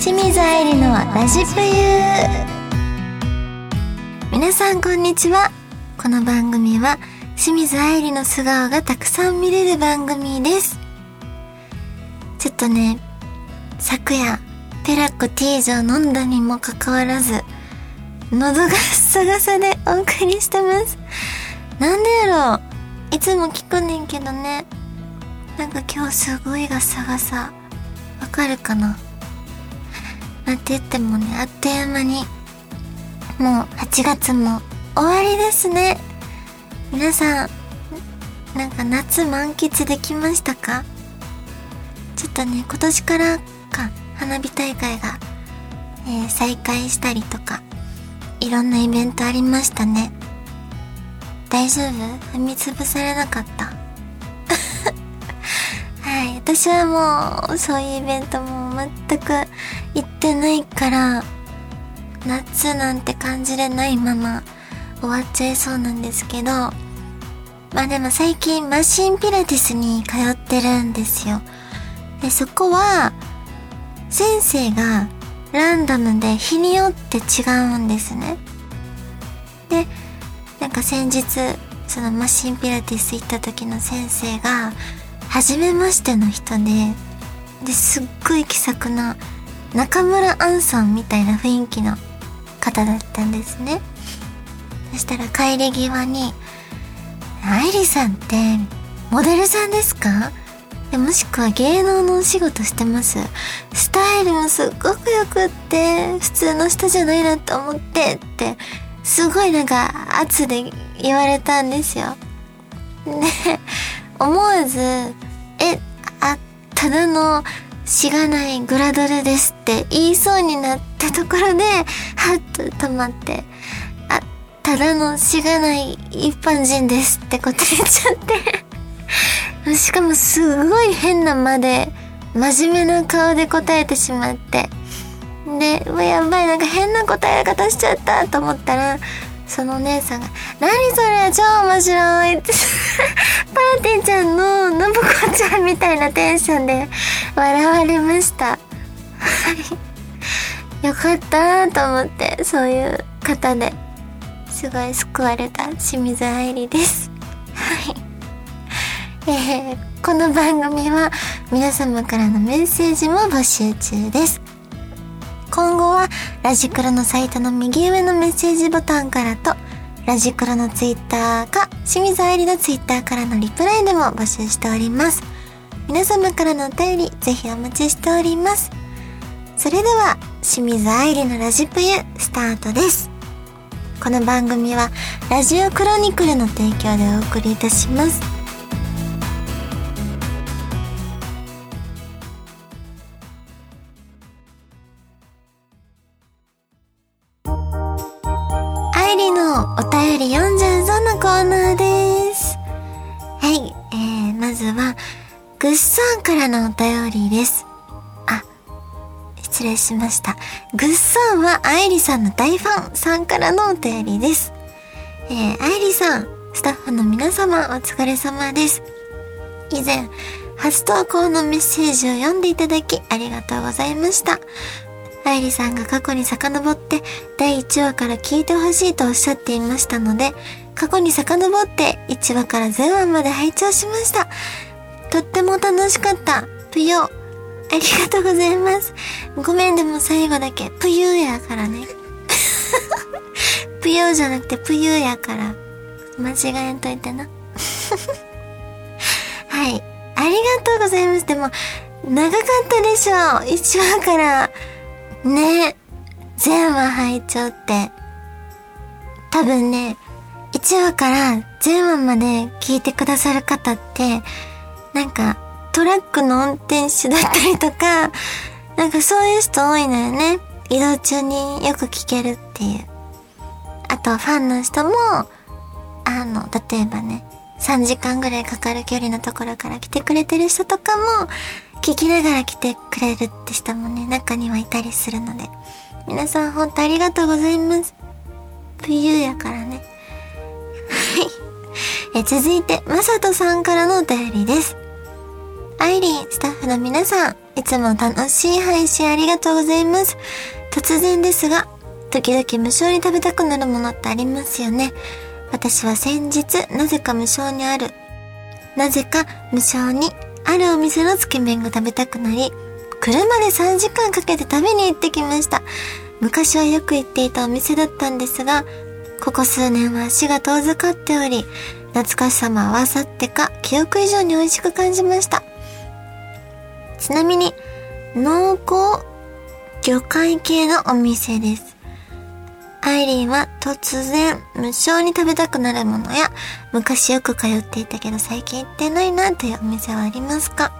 清水愛理のラジプユ皆さんこんにちは。この番組は清水愛理の素顔がたくさん見れる番組です。ちょっとね昨夜ペラッコ T ージを飲んだにもかかわらず喉がサガサでお送りしてます。なんでやろう。いつも聞くねんけどね。なんか今日すごいガサガサ。わかるかな？なんて言ってもねあっという間にもう8月も終わりですね。皆さんなんか夏満喫できましたか？ちょっとね今年からか花火大会が、えー、再開したりとかいろんなイベントありましたね。大丈夫？踏みつぶされなかった？はい私はもうそういうイベントも全く行ってないから夏なんて感じれないまま終わっちゃいそうなんですけどまあでも最近マシンピラティスに通ってるんですよ。でそこは先生がランダムで日によって違うんですね。でなんか先日そのマシンピラティス行った時の先生が初めましての人でですっごい気さくな中村アンさんみたいな雰囲気の方だったんですね。そしたら帰り際に「愛理さんってモデルさんですか?」もしくは芸能のお仕事してます。スタイルもすっごくよくって普通の人じゃないなと思ってってすごいなんか圧で言われたんですよ。で思わず「えあただのしがないグラドルですって言いそうになったところで、はっと止まって、あ、ただのしがない一般人ですってこと言っちゃってしかもすごい変な間で、真面目な顔で答えてしまって。で、う、やばい、なんか変な答え方しちゃったと思ったら、そのお姉さんが、何それ超面白いって パーティーちゃんの信子ちゃんみたいなテンションで笑われました。はい。よかったと思って、そういう方ですごい救われた清水愛理です。はい。えー、この番組は皆様からのメッセージも募集中です。今後はラジクロのサイトの右上のメッセージボタンからと、ラジクロのツイッターか、清水愛理のツイッターからのリプライでも募集しております。皆様からのお便り、ぜひお待ちしております。それでは、清水愛理のラジプユ、スタートです。この番組は、ラジオクロニクルの提供でお送りいたします。お便り読んじゃうぞのコーナーです。からのお便りです。あ、失礼しました。ぐっさんは愛理さんの大ファンさんからのお便りです。えー、愛理さん、スタッフの皆様お疲れ様です。以前、初投稿のメッセージを読んでいただきありがとうございました。愛理さんが過去に遡って第1話から聞いてほしいとおっしゃっていましたので、過去に遡って1話から0話まで拝聴しました。とっても楽しかった。ぷよ。ありがとうございます。ごめんでも最後だけ、ぷゆやからね。ぷよじゃなくてぷゆやから。間違えんといてな。はい。ありがとうございます。でも、長かったでしょう。1話からね全話拝聴って。多分ね、1話から全話まで聞いてくださる方って、なんかトラックの運転手だったりとか、なんかそういう人多いのよね。移動中によく聞けるっていう。あとファンの人も、あの、例えばね、3時間ぐらいかかる距離のところから来てくれてる人とかも、聞きながら来てくれるって人もね、中にはいたりするので。皆さん本当ありがとうございます。冬やからね。はい。え続いて、まさとさんからのお便りです。アイリン、スタッフの皆さん、いつも楽しい配信ありがとうございます。突然ですが、時々無償に食べたくなるものってありますよね。私は先日、なぜか無償にある、なぜか無償にあるお店のつけ麺が食べたくなり、車で3時間かけて食べに行ってきました。昔はよく行っていたお店だったんですが、ここ数年は足が遠ざかっており、懐かしさも合わさってか、記憶以上に美味しく感じました。ちなみに、濃厚魚介系のお店です。アイリーは突然無償に食べたくなるものや昔よく通っていたけど最近行ってないなというお店はありますか？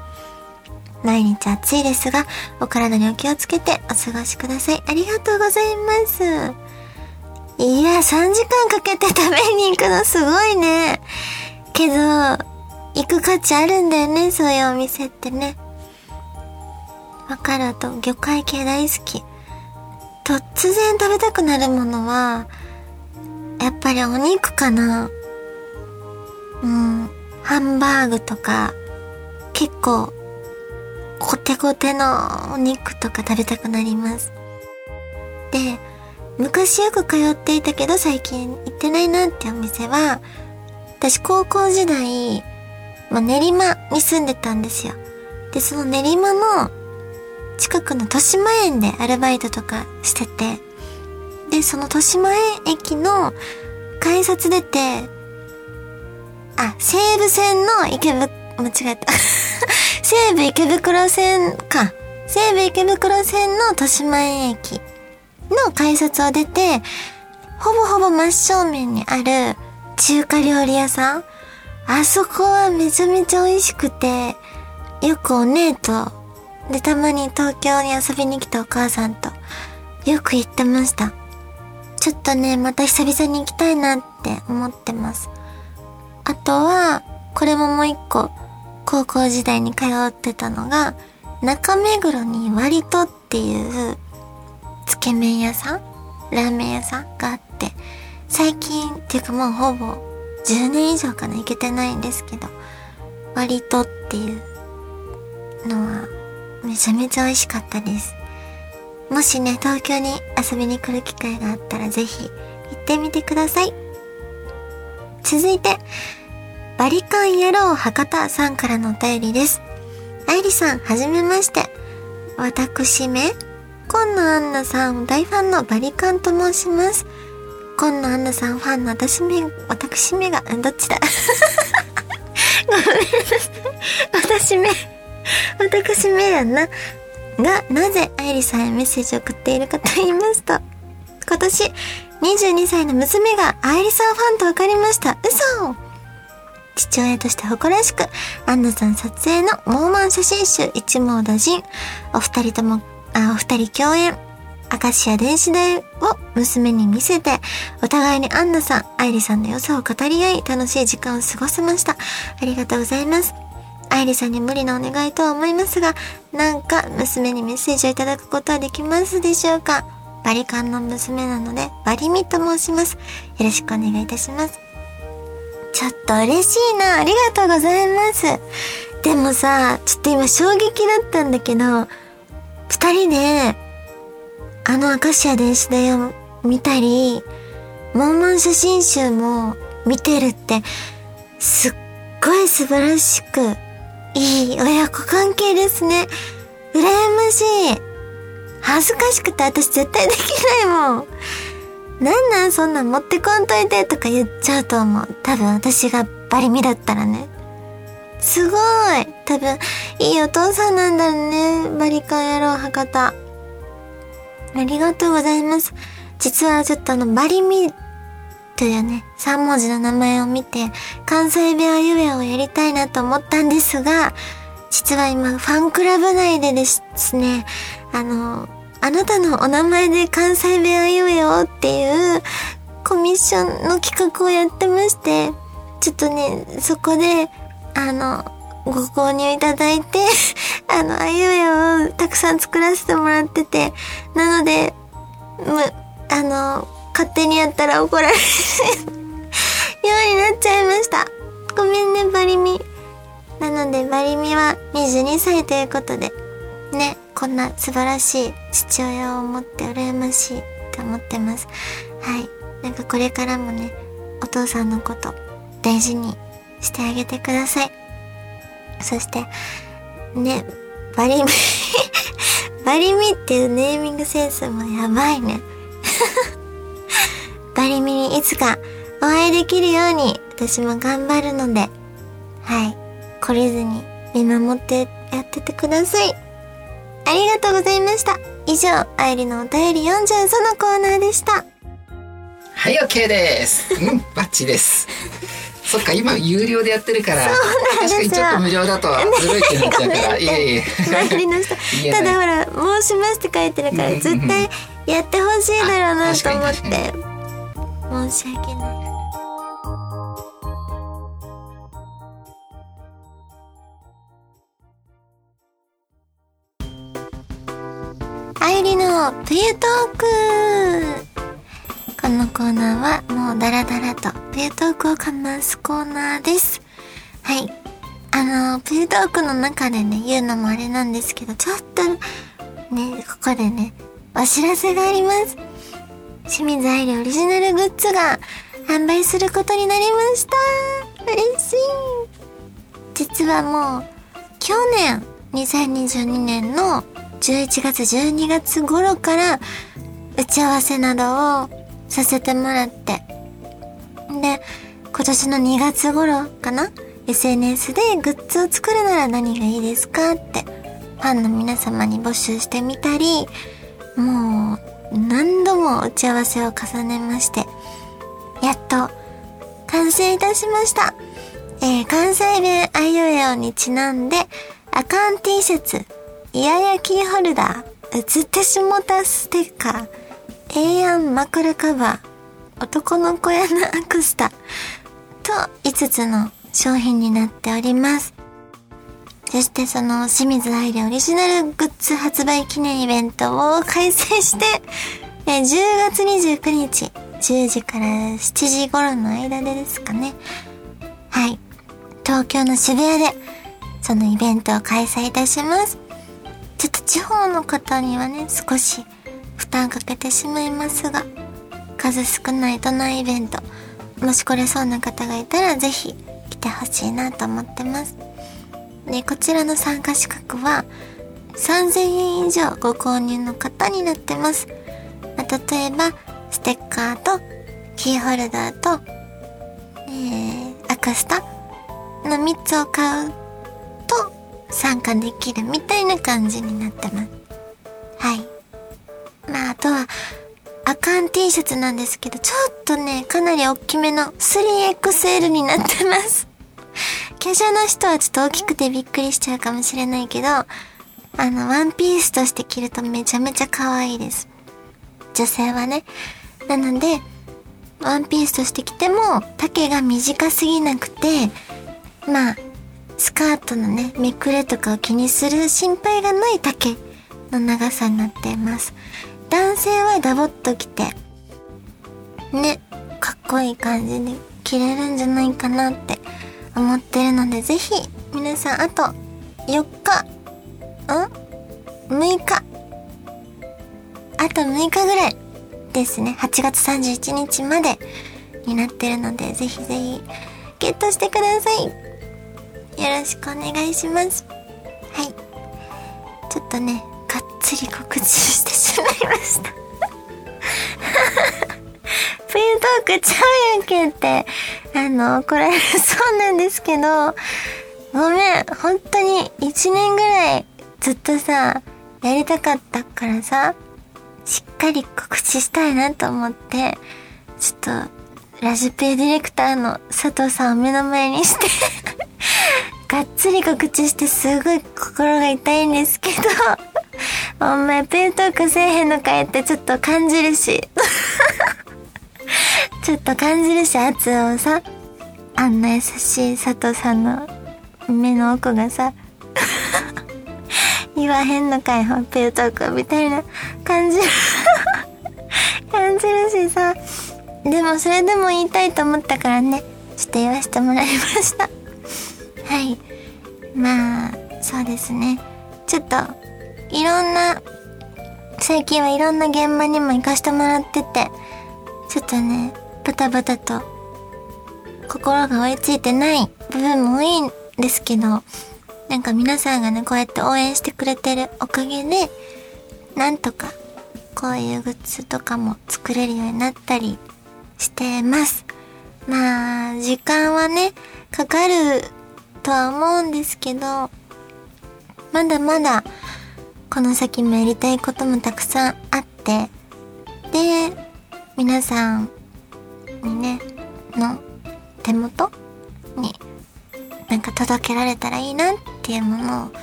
毎日暑いですがお体にお気をつけてお過ごしください。ありがとうございます。いや、3時間かけて食べに行くのすごいね。けど、行く価値あるんだよね、そういうお店ってね。わかると、魚介系大好き。突然食べたくなるものは、やっぱりお肉かな。うん、ハンバーグとか、結構、コテコテのお肉とか食べたくなります。で、昔よく通っていたけど最近行ってないなってお店は、私高校時代、まあ、練馬に住んでたんですよ。で、その練馬の近くの豊島園でアルバイトとかしてて、で、その豊島園駅の改札出て、あ、西武線の池袋、間違えた。西武池袋線か。西武池袋線の豊島園駅の改札を出て、ほぼほぼ真正面にある中華料理屋さん。あそこはめちゃめちゃ美味しくて、よくお姉と、で、たまに東京に遊びに来たお母さんと、よく行ってました。ちょっとね、また久々に行きたいなって思ってます。あとは、これももう一個、高校時代に通ってたのが、中目黒に割とっていうつけ麺屋さん？ラーメン屋さんがあって、最近っていうかもうほぼ10年以上かな行けてないんですけど、割とっていうのはめちゃめちゃ美味しかったです。もしね、東京に遊びに来る機会があったらぜひ行ってみてください。続いて、バリカン野郎博多さんからのお便りです。愛理さん、はじめまして。私め、今野アンナさん大ファンのバリカンと申します。今野アンナさんファンの私め、私めが、どっちだ？ごめんなさい。私め、私めやな。が、なぜ愛理さんへメッセージを送っているかと言いますと、今年22歳の娘が愛理さんファンと分かりました。嘘父親として誇らしく、アンナさん撮影のモーマン写真集一網打尽。お二人ともあお二人共演。明石家電子台を娘に見せて、お互いにアンナさん、愛理さんの良さを語り合い、楽しい時間を過ごせました。ありがとうございます。愛理さんに無理なお願いとは思いますが、なんか娘にメッセージをいただくことはできますでしょうか？バリカンの娘なので、バリミと申します。よろしくお願いいたします。ちょっと嬉しいな。ありがとうございます。でもさ、ちょっと今衝撃だったんだけど、二人で、あの明石家電子台を見たり、モンモン写真集も見てるって、すっごい素晴らしく、いい親子関係ですね。羨ましい。恥ずかしくて私絶対できないもん。なんなんそんなん持ってこんといてとか言っちゃうと思う。多分私がバリミだったらね。すごい多分、いいお父さんなんだね。リカ野郎博多。ありがとうございます。実はちょっとあの、バリミというね、3文字の名前を見て、関西弁あゆえをやりたいなと思ったんですが、実は今、ファンクラブ内でですね、あの、あなたのお名前で関西弁あゆえをっていうコミッションの企画をやってまして、ちょっとね、そこで、あの、ご購入いただいて あの、あゆえをたくさん作らせてもらってて、なので、む、あの、勝手にやったら怒られるようになっちゃいました。ごめんね、バリミ。なので、バリミは22歳ということで、ね、こんな素晴らしい父親を持って羨ましいって思ってます。はい。なんかこれからもね、お父さんのこと大事にしてあげてください。そして、ね、バリミ バリミっていうネーミングセンスもやばいね。バリミにいつかお会いできるように私も頑張るので、はい。懲りずに見守ってやっててください。ありがとうございました。以上、愛理のお便り40そのコーナーでした。はい、OK です。うん、バッチです。そっか、今有料でやってるから、確かにちょっと無料だとずるいってなっちゃうから、いえいえ。周りの人、た。だほら、申しますって書いてるから、絶対やってほしいだろうなと思って、申し訳ない。愛理の冬トークこのコーナーはもうダラダラとプユトークをかますコーナーです。はい。あの、プユトークの中でね、言うのもあれなんですけど、ちょっと、ね、ここでね、お知らせがあります。清水愛理オリジナルグッズが販売することになりました。嬉しい。実はもう、去年、2022年の11月12月頃から打ち合わせなどをさせてもらって。で、今年の2月頃かな ?SNS でグッズを作るなら何がいいですかって、ファンの皆様に募集してみたり、もう、何度も打ち合わせを重ねまして、やっと、完成いたしました。えー、関西弁あいうえおにちなんで、アカン T シャツ、イヤヤキーホルダー、映ってしもたステッカー、A&M 枕カバー、男の小屋のアクスタと5つの商品になっております。そしてその清水愛理オリジナルグッズ発売記念イベントを開催して、10月29日10時から7時頃の間でですかね。はい。東京の渋谷でそのイベントを開催いたします。ちょっと地方の方にはね、少し負担かけてしまいますが、数少ない都内イベント、もし来れそうな方がいたらぜひ来てほしいなと思ってます。で、こちらの参加資格は3000円以上ご購入の方になってます。まあ、例えば、ステッカーとキーホルダーと、えー、アクスタの3つを買うと参加できるみたいな感じになってます。はい。とは、アカン T シャツなんですけど、ちょっとね、かなり大きめの 3XL になってます。華奢な人はちょっと大きくてびっくりしちゃうかもしれないけど、あの、ワンピースとして着るとめちゃめちゃ可愛いです。女性はね。なので、ワンピースとして着ても、丈が短すぎなくて、まあ、スカートのね、めくれとかを気にする心配がない丈の長さになっています。男性はダボっと着て、ね、かっこいい感じで着れるんじゃないかなって思ってるので、ぜひ、皆さん、あと、4日、ん ?6 日。あと6日ぐらいですね。8月31日までになってるので、ぜひぜひ、ゲットしてください。よろしくお願いします。はい。ちょっとね、がっつり告知しまいました。プリントークちゃうやんけって、あの、怒られるそうなんですけど、ごめん、本当に1年ぐらいずっとさ、やりたかったからさ、しっかり告知したいなと思って、ちょっと、ラジペディレクターの佐藤さんを目の前にして がっつり告知してすごい心が痛いんですけど。お前ペントークせえへんのかいってちょっと感じるし。ちょっと感じるし圧をさあんな優しい佐藤さんの目の奥がさ。言わへんのかいほペントークみたいな感じ。る感じるしさ。でもそれでも言いたいと思ったからね。ちょっと言わせてもらいました。はい。まあ、そうですね。ちょっと、いろんな、最近はいろんな現場にも行かしてもらってて、ちょっとね、バタバタと、心が追いついてない部分も多いんですけど、なんか皆さんがね、こうやって応援してくれてるおかげで、なんとか、こういうグッズとかも作れるようになったりしてます。まあ、時間はね、かかるとは思うんですけど、まだまだ、この先もやりたいこともたくさんあって、で、皆さんにね、の手元に、なんか届けられたらいいなっていうものを、こ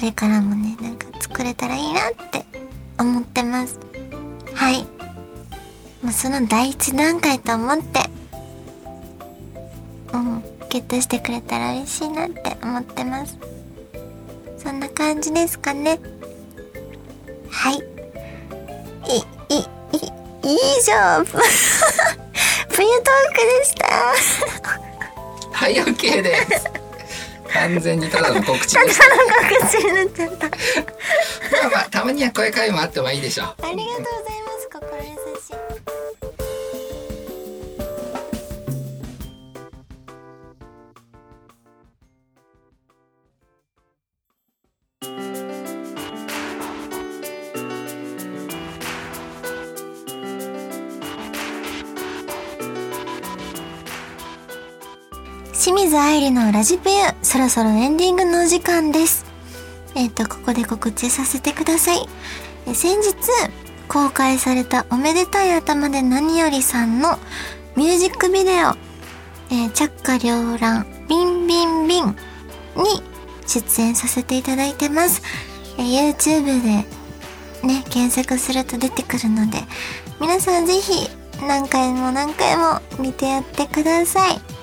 れからもね、なんか作れたらいいなって思ってます。はい。まあ、その第一段階と思って、うん、ゲットしてくれたら嬉しいなって思ってます。そんな感じですかね。はい。い、い、い、以上、冬トークでした。はい、OK です。完全にただの告知でした。ただの告知になっちゃった。まあまあ、たまにはこういもあってもいいでしょう。ありがとうございます。清水愛理のラジペユ、そろそろエンディングのお時間です。えっ、ー、と、ここで告知させてください。え先日、公開されたおめでたい頭で何よりさんのミュージックビデオ、えー、着火両乱、ビンビンビンに出演させていただいてます。えー、YouTube でね、検索すると出てくるので、皆さんぜひ何回も何回も見てやってください。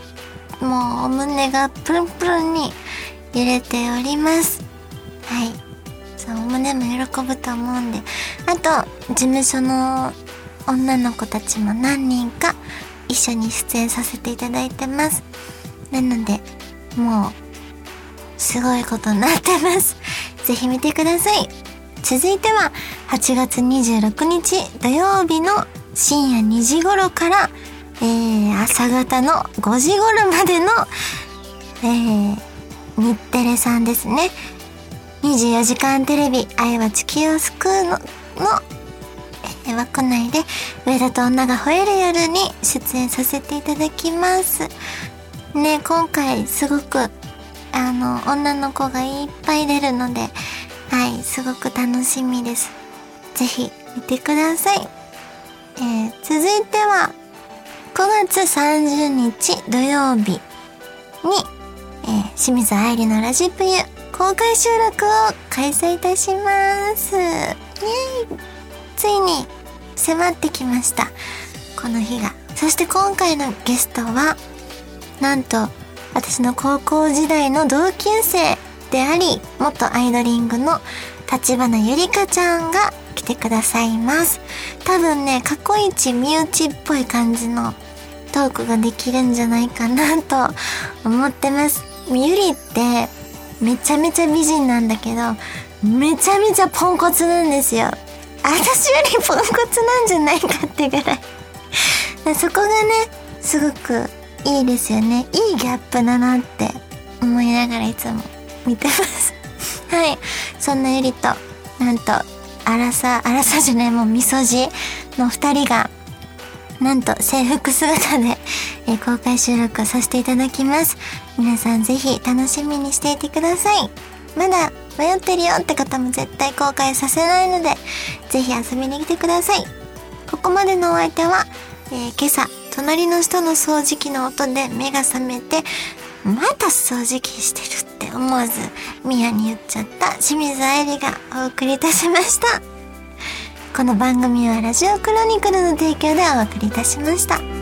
もうお胸がプルンプルンに揺れております。はい。そう、お胸も喜ぶと思うんで。あと、事務所の女の子たちも何人か一緒に出演させていただいてます。なので、もう、すごいことになってます。ぜひ見てください。続いては、8月26日土曜日の深夜2時頃から、えー、朝方の5時頃までの、えー、日テレさんですね。24時間テレビ、愛は地球を救うの、の、えー、枠内で、上田と女が吠える夜に出演させていただきます。ね、今回すごく、あの、女の子がいっぱい出るので、はい、すごく楽しみです。ぜひ見てください。えー、続いては、9月30日土曜日に、えー、清水愛理のラジプユ公開収録を開催いたします。イェイついに迫ってきました。この日が。そして今回のゲストは、なんと私の高校時代の同級生であり、元アイドリングの立花ゆりかちゃんが来てくださいます。多分ね、過去一身内っぽい感じのトークができるんじゃないかなと思ってます。ゆりってめちゃめちゃ美人なんだけど、めちゃめちゃポンコツなんですよ。私よりポンコツなんじゃないかってぐらいそこがね、すごくいいですよね。いいギャップだなって思いながらいつも見てます。はい。そんなゆりと、なんと、あらさ、あらさじゃない、もうみそじの二人が、なんと制服姿で、えー、公開収録をさせていただきます。皆さんぜひ楽しみにしていてください。まだ迷ってるよって方も絶対公開させないので、ぜひ遊びに来てください。ここまでのお相手は、えー、今朝、隣の人の掃除機の音で目が覚めて、また掃除機してるって思わず、ミヤに言っちゃった清水愛理がお送りいたしました。この番組はラジオクロニクルの提供でお送りいたしました。